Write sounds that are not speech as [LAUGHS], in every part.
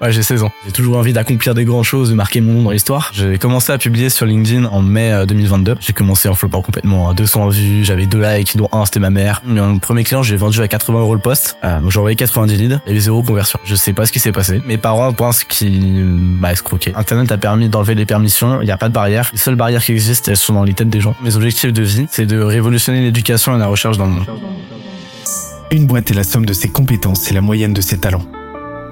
Ouais, j'ai 16 ans. J'ai toujours envie d'accomplir des grandes choses, de marquer mon nom dans l'histoire. J'ai commencé à publier sur LinkedIn en mai 2022. Euh, j'ai commencé en flopant complètement à 200 vues, j'avais deux likes, dont un c'était ma mère. Mon premier client, j'ai vendu à 80 euros le poste. Euh, j'ai envoyé 90 leads, il y avait zéro conversion. Je sais pas ce qui s'est passé. Mes parents pensent qu'il m'a escroqué. Internet a permis d'enlever les permissions, il n'y a pas de barrière. Les seules barrières qui existent, elles sont dans les têtes des gens. Mes objectifs de vie, c'est de révolutionner l'éducation et la recherche dans le monde. Une boîte est la somme de ses compétences et la moyenne de ses talents.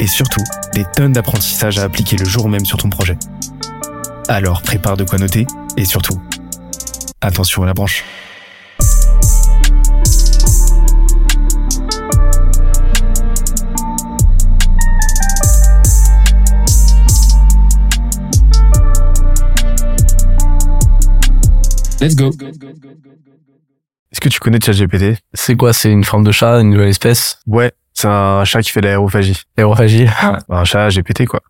et surtout des tonnes d'apprentissage à appliquer le jour même sur ton projet. Alors prépare de quoi noter et surtout, attention à la branche. Let's go. Est-ce que tu connais ChatGPT? C'est quoi? C'est une forme de chat, une nouvelle espèce? Ouais, c'est un chat qui fait l'aérophagie. L'aérophagie [LAUGHS] Un chat GPT, quoi.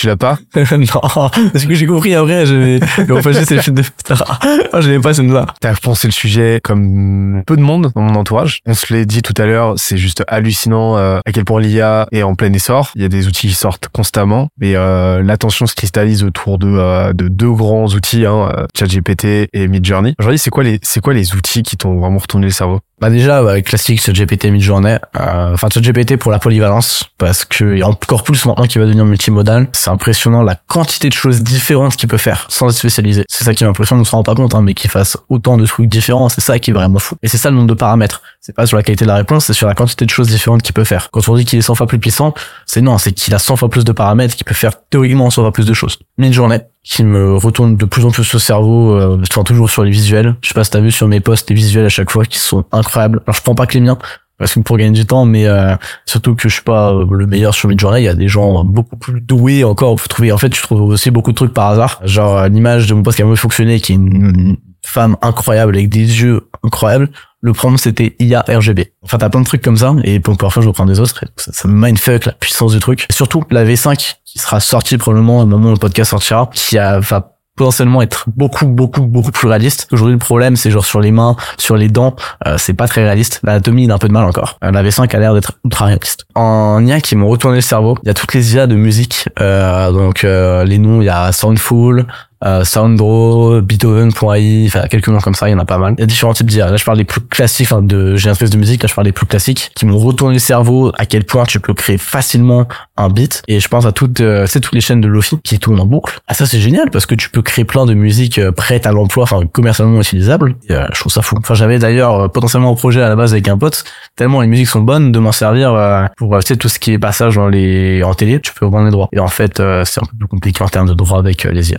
Tu l'as pas [LAUGHS] Non, parce que j'ai compris après, l'aérophagie [LAUGHS] c'est le de je n'avais pas celle-là. T'as pensé le sujet comme peu de monde dans mon entourage. On se l'est dit tout à l'heure, c'est juste hallucinant euh, à quel point l'IA est en plein essor. Il y a des outils qui sortent constamment, mais euh, l'attention se cristallise autour de, euh, de deux grands outils, hein, ChatGPT et Midjourney. Aujourd'hui, c'est quoi les c'est quoi les outils qui t'ont vraiment retourné le cerveau? Bah déjà, bah, classique, ChatGPT mid-journée. Euh, enfin, ChatGPT pour la polyvalence, parce que y a encore plus maintenant qui va devenir multimodal. C'est impressionnant la quantité de choses différentes qu'il peut faire sans être spécialisé. C'est ça qui m'impressionne, on se rend pas compte, hein, mais qu'il fasse autant de trucs différents, c'est ça qui est vraiment fou. Et c'est ça le nombre de paramètres. C'est pas sur la qualité de la réponse, c'est sur la quantité de choses différentes qu'il peut faire. Quand on dit qu'il est 100 fois plus puissant, c'est non, c'est qu'il a 100 fois plus de paramètres, qu'il peut faire théoriquement 100 fois plus de choses. Mid-journée, qui me retourne de plus en plus au cerveau, euh, enfin toujours sur les visuels. Je sais pas si t'as vu sur mes posts les visuels à chaque fois qui sont incroyables. Alors je prends pas que les miens parce que pour gagner du temps, mais euh, surtout que je suis pas euh, le meilleur sur Midjourney. Il y a des gens beaucoup plus doués encore. Vous trouver en fait, je trouve aussi beaucoup de trucs par hasard. Genre l'image de mon poste qui a mieux fonctionné, qui est une femme incroyable avec des yeux incroyables. Le prompt c'était IA RGB. Enfin t'as plein de trucs comme ça et parfois je reprends des autres. ça, ça me mindfuck la puissance du truc. Surtout la V5 qui sera sortie probablement au moment où le podcast sortira, qui a, va potentiellement être beaucoup beaucoup beaucoup plus réaliste. Aujourd'hui le problème c'est genre sur les mains, sur les dents, euh, c'est pas très réaliste. L'anatomie il a un peu de mal encore. Euh, la V5 a l'air d'être ultra réaliste. En IA qui m'ont retourné le cerveau, il y a toutes les IA de musique. Euh, donc les noms, il y a Soundful, euh, Sounddraw, Beethoven.ai, enfin quelques noms comme ça, il y en a pas mal. Il y a différents types d'IA. Là, je parle des plus classiques, enfin, de j'ai un espèce de musique, là je parle des plus classiques qui m'ont retourné le cerveau à quel point tu peux créer facilement un beat et je pense à toutes euh, c'est toutes les chaînes de Lofi qui tournent en boucle. Ah ça c'est génial parce que tu peux créer plein de musique euh, prête à l'emploi, enfin commercialement utilisable. Euh, je trouve ça fou. Enfin, j'avais d'ailleurs potentiellement un projet à la base avec un pote, tellement les musiques sont bonnes de m'en servir pour tu sais tout ce qui est passage dans les en télé, tu peux reprendre les droits. Et en fait, c'est un peu plus compliqué en termes de droits avec les IA.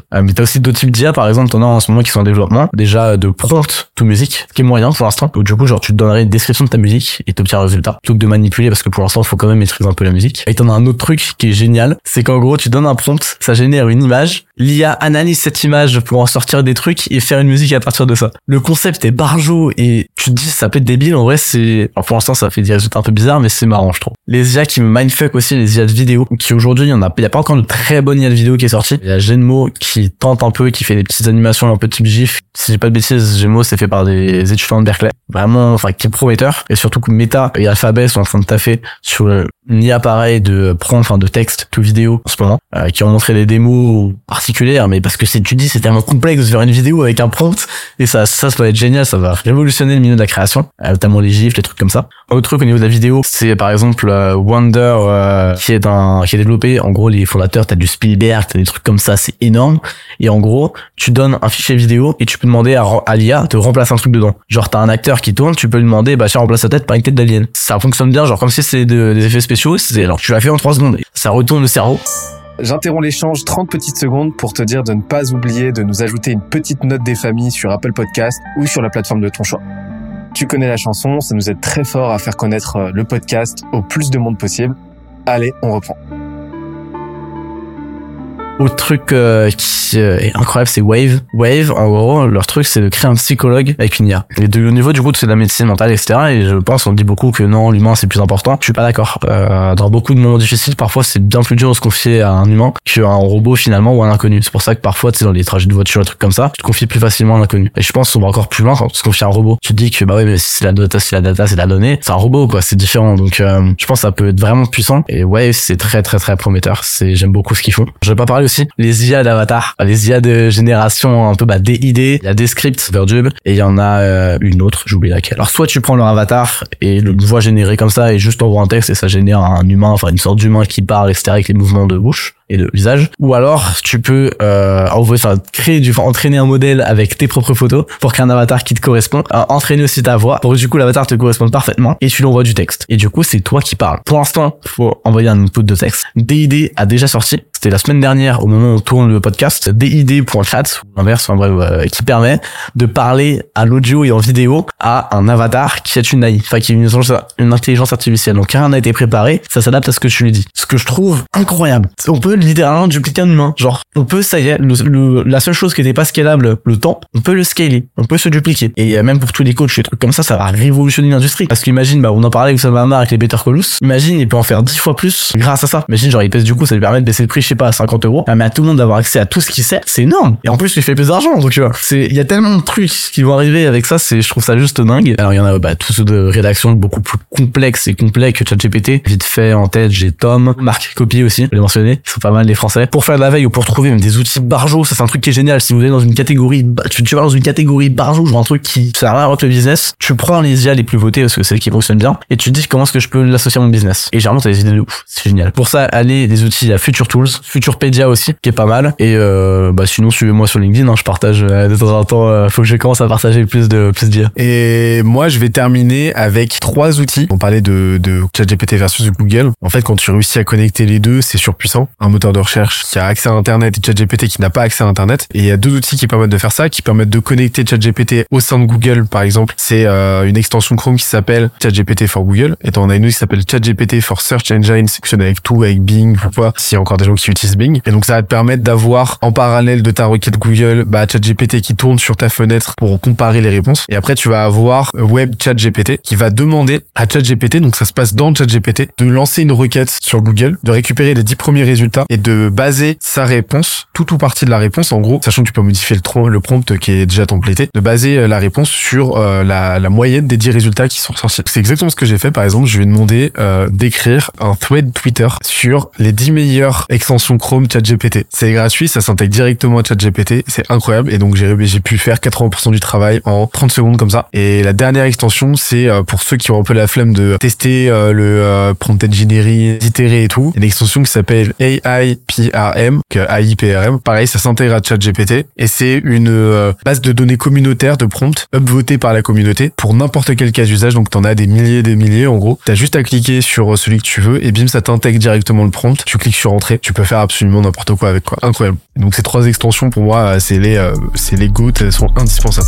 Aussi d'autres types d'IA, par exemple, t'en as en ce moment qui sont en développement, déjà de prompt to musique, ce qui est moyen pour l'instant. Du coup, genre, tu te donnerais une description de ta musique et t'obtiens un résultat, plutôt que de manipuler, parce que pour l'instant, faut quand même maîtriser un peu la musique. Et t'en as un autre truc qui est génial, c'est qu'en gros, tu donnes un prompt, ça génère une image, l'IA analyse cette image pour en sortir des trucs et faire une musique à partir de ça. Le concept est barjo et tu te dis, ça peut être débile, en vrai, c'est, pour l'instant, ça fait des résultats un peu bizarres, mais c'est marrant, je trouve. Les IA qui me mindfuck aussi, les IA de vidéo, qui aujourd'hui, il y en a, il y a pas encore de très bonne IA de vidéo qui est sortie. Il y a Genmo qui tente un peu, qui fait des petites animations un peu type GIF. Si j'ai pas de bêtises, Genmo c'est fait par des étudiants de Berkeley. Vraiment, enfin, qui est prometteur. Et surtout que Meta et Alphabet sont en train de taffer sur une IA pareil de prompt, enfin, de texte tout vidéo en ce moment, euh, qui ont montré des démos particulières, mais parce que c'est, tu dis, c'est tellement complexe de faire une vidéo avec un prompt. Et ça, ça, ça va être génial. Ça va révolutionner le milieu de la création, euh, notamment les GIFs, les trucs comme ça. Autre truc au niveau de la vidéo, c'est par exemple euh, Wonder, qui est un, qui est développé. En gros, les fondateurs, t'as du Spielberg, t'as des trucs comme ça, c'est énorme. Et en gros, tu donnes un fichier vidéo et tu peux demander à, à l'IA de remplacer un truc dedans. Genre, t'as un acteur qui tourne, tu peux lui demander, bah, tiens, remplace sa tête par une tête d'alien. Ça fonctionne bien, genre, comme si c'était des effets Alors, tu l'as fait en 3 secondes. Ça retourne le cerveau. J'interromps l'échange 30 petites secondes pour te dire de ne pas oublier de nous ajouter une petite note des familles sur Apple Podcast ou sur la plateforme de ton choix. Tu connais la chanson, ça nous aide très fort à faire connaître euh, le podcast au plus de monde possible. Allez, on reprend. Autre truc euh, qui euh, est incroyable, c'est Wave. Wave, en gros, leur truc, c'est de créer un psychologue avec une IA. Et au niveau du coup, c'est de la médecine mentale, etc. Et je pense, on dit beaucoup que non, l'humain, c'est plus important. Je suis pas d'accord. Euh, dans beaucoup de moments difficiles, parfois, c'est bien plus dur de se confier à un humain qu'à un robot, finalement, ou à un inconnu. C'est pour ça que parfois, tu sais, dans les trajets de voiture, des trucs comme ça, tu te confies plus facilement à un inconnu. Et je pense qu'on va encore plus loin quand tu te confies à un robot. Tu te dis que, bah ouais, mais si c'est la data, si la data, c'est la donnée, c'est un robot, quoi. C'est différent. Donc, euh, je pense que ça peut être vraiment puissant. Et Wave, c'est très, très, très prometteur. C'est, j'aime beaucoup ce qu'ils font. Je vais pas parler les IA d'avatar, les IA de génération un peu bah DID, il y a des scripts et il y en a euh, une autre, j'oublie laquelle. Alors soit tu prends leur avatar et une voix générée comme ça et juste envoie un texte et ça génère un humain, enfin une sorte d'humain qui parle, etc. avec les mouvements de bouche et de visage. Ou alors tu peux euh, envoyer, enfin créer du, entraîner un modèle avec tes propres photos pour créer un avatar qui te correspond. Euh, entraîner aussi ta voix pour que du coup l'avatar te corresponde parfaitement et tu lui envoies du texte. Et du coup c'est toi qui parles. Pour l'instant, faut envoyer un input de texte. DID a déjà sorti. C'était la semaine dernière au moment où on tourne le podcast. DID.chat ou l'inverse, enfin bref, euh, qui permet de parler à l'audio et en vidéo à un avatar qui est une AI, enfin qui est une, une intelligence artificielle. Donc rien n'a été préparé, ça s'adapte à ce que tu lui dis. Ce que je trouve incroyable. On peut littéralement dupliquer un humain. Genre, on peut, ça y est, le, la seule chose qui n'était pas scalable, le temps, on peut le scaler, on peut se dupliquer. Et euh, même pour tous les coachs, des trucs comme ça, ça va révolutionner l'industrie. Parce qu'imagine, bah, on en parlait avec Samama avec les Better Colus. Imagine, il peut en faire 10 fois plus grâce à ça. Imagine, genre, il pèse du coup, ça lui permet de baisser le prix, je sais pas, à 50 euros. Mais à tout le monde d'avoir accès à tout ce qu'il sait, c'est énorme. Et en plus, il fait plus d'argent, donc tu vois. C'est, il y a tellement de trucs qui vont arriver avec ça, c'est, je trouve ça juste dingue. Alors, il y en a, bah, tous ceux de rédaction beaucoup plus complexes et complets que ChatGPT. Vite fait, en tête, j'ai Tom, Marc Copy aussi, je l'ai mentionné. Ils sont pas les Français. Pour faire de la veille ou pour trouver même des outils barjo, ça c'est un truc qui est génial. Si vous êtes dans une catégorie, tu, tu vas dans une catégorie barjo, genre un truc qui sert à rien le business, tu prends les IA les plus votés parce que c'est qui fonctionnent bien et tu te dis comment est-ce que je peux l'associer à mon business. Et généralement, t'as des idées de ouf. C'est génial. Pour ça, allez des outils à Future Tools, Futurepedia aussi, qui est pas mal. Et euh, bah sinon, suivez-moi sur LinkedIn. Hein, je partage euh, de temps en temps. Euh, faut que je commence à partager plus de plus d'IA. Et moi, je vais terminer avec trois outils. On parlait de, de ChatGPT versus Google. En fait, quand tu réussis à connecter les deux, c'est surpuissant. Moteur de recherche qui a accès à Internet et ChatGPT qui n'a pas accès à Internet. Et il y a deux outils qui permettent de faire ça, qui permettent de connecter ChatGPT au sein de Google, par exemple. C'est euh, une extension Chrome qui s'appelle ChatGPT for Google. Et on a une autre qui s'appelle ChatGPT for Search Engine, sectionné avec tout, avec Bing ou quoi, s'il y a encore des gens qui utilisent Bing. Et donc ça va te permettre d'avoir en parallèle de ta requête Google, bah, ChatGPT qui tourne sur ta fenêtre pour comparer les réponses. Et après, tu vas avoir Web ChatGPT qui va demander à ChatGPT, donc ça se passe dans ChatGPT, de lancer une requête sur Google, de récupérer les 10 premiers résultats et de baser sa réponse, tout ou partie de la réponse, en gros, sachant que tu peux modifier le, le prompt qui est déjà templété, de baser euh, la réponse sur euh, la, moyenne des 10 résultats qui sont sortis. C'est exactement ce que j'ai fait. Par exemple, je vais demander euh, d'écrire un thread Twitter sur les 10 meilleures extensions Chrome ChatGPT. C'est gratuit, ça s'intègre directement à ChatGPT, c'est incroyable. Et donc j'ai pu faire 80% du travail en 30 secondes comme ça. Et la dernière extension, c'est pour ceux qui ont un peu la flemme de tester le prompt engineering, d'itérer et tout. une extension qui s'appelle AIPRM, que AIPRM. Pareil, ça s'intègre à ChatGPT et c'est une euh, base de données communautaire de prompts upvotée par la communauté pour n'importe quel cas d'usage. Donc t'en as des milliers et des milliers en gros. T'as juste à cliquer sur euh, celui que tu veux et bim, ça t'intègre directement le prompt. Tu cliques sur entrée, tu peux faire absolument n'importe quoi avec quoi. Incroyable. Donc ces trois extensions pour moi, euh, c'est les c'est les GOAT, elles sont indispensables.